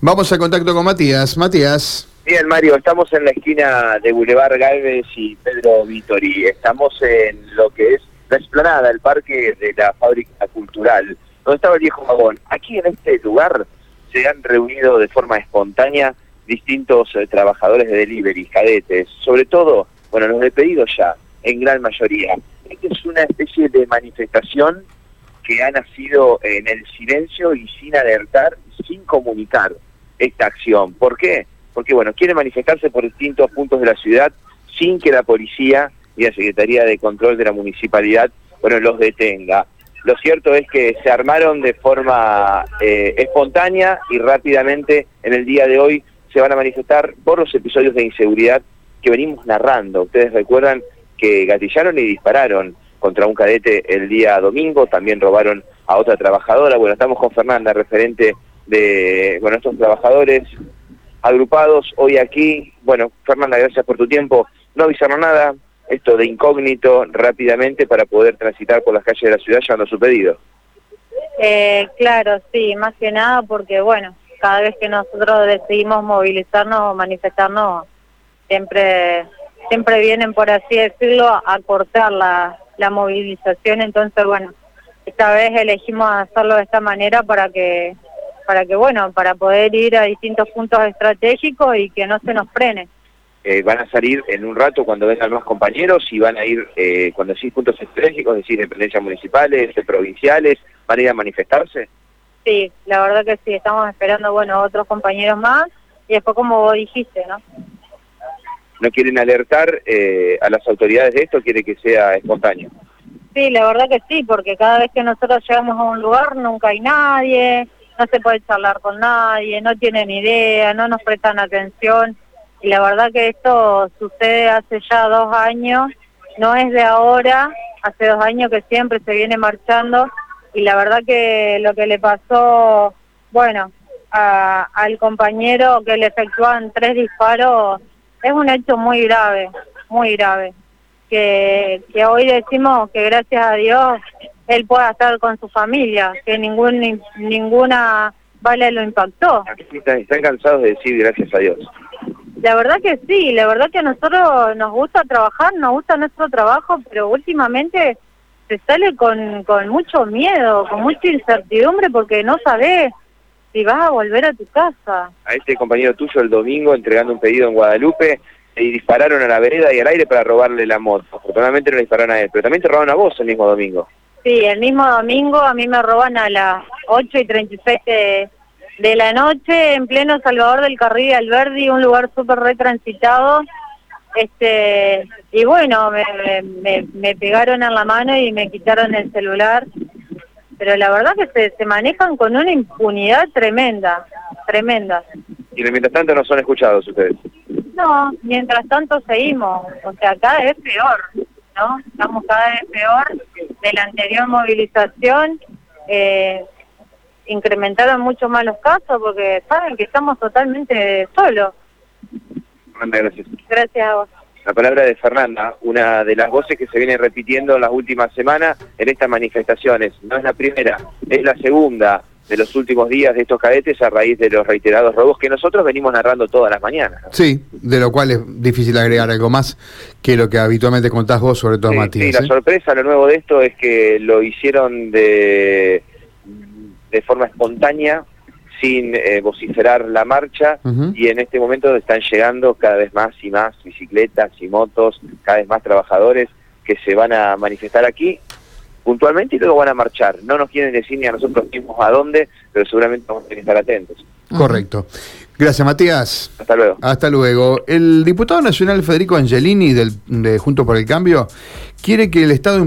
Vamos a contacto con Matías. Matías. Bien, Mario, estamos en la esquina de Boulevard Galvez y Pedro Vitori. Estamos en lo que es la explanada, el parque de la fábrica cultural, donde estaba el viejo vagón. Aquí en este lugar se han reunido de forma espontánea distintos eh, trabajadores de delivery, cadetes, sobre todo, bueno, los de pedido ya, en gran mayoría. Esta es una especie de manifestación que ha nacido en el silencio y sin alertar, sin comunicar esta acción. ¿Por qué? Porque, bueno, quiere manifestarse por distintos puntos de la ciudad sin que la policía y la Secretaría de Control de la Municipalidad, bueno, los detenga. Lo cierto es que se armaron de forma eh, espontánea y rápidamente en el día de hoy se van a manifestar por los episodios de inseguridad que venimos narrando. Ustedes recuerdan que gatillaron y dispararon contra un cadete el día domingo, también robaron a otra trabajadora. Bueno, estamos con Fernanda, referente de bueno, estos trabajadores agrupados hoy aquí. Bueno, Fernanda, gracias por tu tiempo. No avisaron nada, esto de incógnito rápidamente para poder transitar por las calles de la ciudad llevando su pedido. Eh, claro, sí, más que nada porque, bueno, cada vez que nosotros decidimos movilizarnos o manifestarnos, siempre siempre vienen, por así decirlo, a cortar la, la movilización. Entonces, bueno, esta vez elegimos hacerlo de esta manera para que, para que bueno, para poder ir a distintos puntos estratégicos y que no se nos frene. Eh, van a salir en un rato cuando vengan más compañeros y van a ir, eh, cuando decís puntos estratégicos, es decir, dependencias municipales, provinciales, van a ir a manifestarse. Sí, la verdad que sí, estamos esperando, bueno, otros compañeros más y después como vos dijiste, ¿no? ¿No quieren alertar eh, a las autoridades de esto? ¿Quiere que sea espontáneo? Sí, la verdad que sí, porque cada vez que nosotros llegamos a un lugar nunca hay nadie, no se puede charlar con nadie, no tienen idea, no nos prestan atención. Y la verdad que esto sucede hace ya dos años, no es de ahora, hace dos años que siempre se viene marchando y la verdad que lo que le pasó, bueno, al compañero que le efectúan tres disparos es un hecho muy grave, muy grave. Que, que hoy decimos que gracias a Dios él pueda estar con su familia, que ningún, ninguna bala lo impactó. Están cansados de decir gracias a Dios. La verdad que sí, la verdad que a nosotros nos gusta trabajar, nos gusta nuestro trabajo, pero últimamente se sale con, con mucho miedo, con mucha incertidumbre porque no sabes si vas a volver a tu casa. A este compañero tuyo el domingo entregando un pedido en Guadalupe y dispararon a la vereda y al aire para robarle la moto. Afortunadamente no le dispararon a él, pero también te robaron a vos el mismo domingo. Sí, el mismo domingo a mí me roban a las 8 y 36 de, de la noche en pleno Salvador del Carril de Alberdi, un lugar súper retransitado. Este, y bueno, me, me, me pegaron en la mano y me quitaron el celular pero la verdad que se, se manejan con una impunidad tremenda, tremenda. Y mientras tanto no son escuchados ustedes. No, mientras tanto seguimos, o sea, cada vez peor, ¿no? Estamos cada vez peor de la anterior movilización, eh, incrementaron mucho más los casos porque saben que estamos totalmente solos. Gracias. Gracias a vos la palabra de Fernanda, una de las voces que se viene repitiendo en las últimas semanas en estas manifestaciones. No es la primera, es la segunda de los últimos días de estos cadetes a raíz de los reiterados robos que nosotros venimos narrando todas las mañanas. Sí, de lo cual es difícil agregar algo más que lo que habitualmente contás vos, sobre todo Matías. Sí, la ¿eh? sorpresa, lo nuevo de esto es que lo hicieron de, de forma espontánea, sin eh, vociferar la marcha y en este momento están llegando cada vez más y más bicicletas y motos, cada vez más trabajadores que se van a manifestar aquí puntualmente y luego van a marchar. No nos quieren decir ni a nosotros mismos a dónde, pero seguramente vamos a tener que estar atentos. Correcto. Gracias, Matías. Hasta luego. Hasta luego. El diputado nacional Federico Angelini del, de Junto por el Cambio quiere que el Estado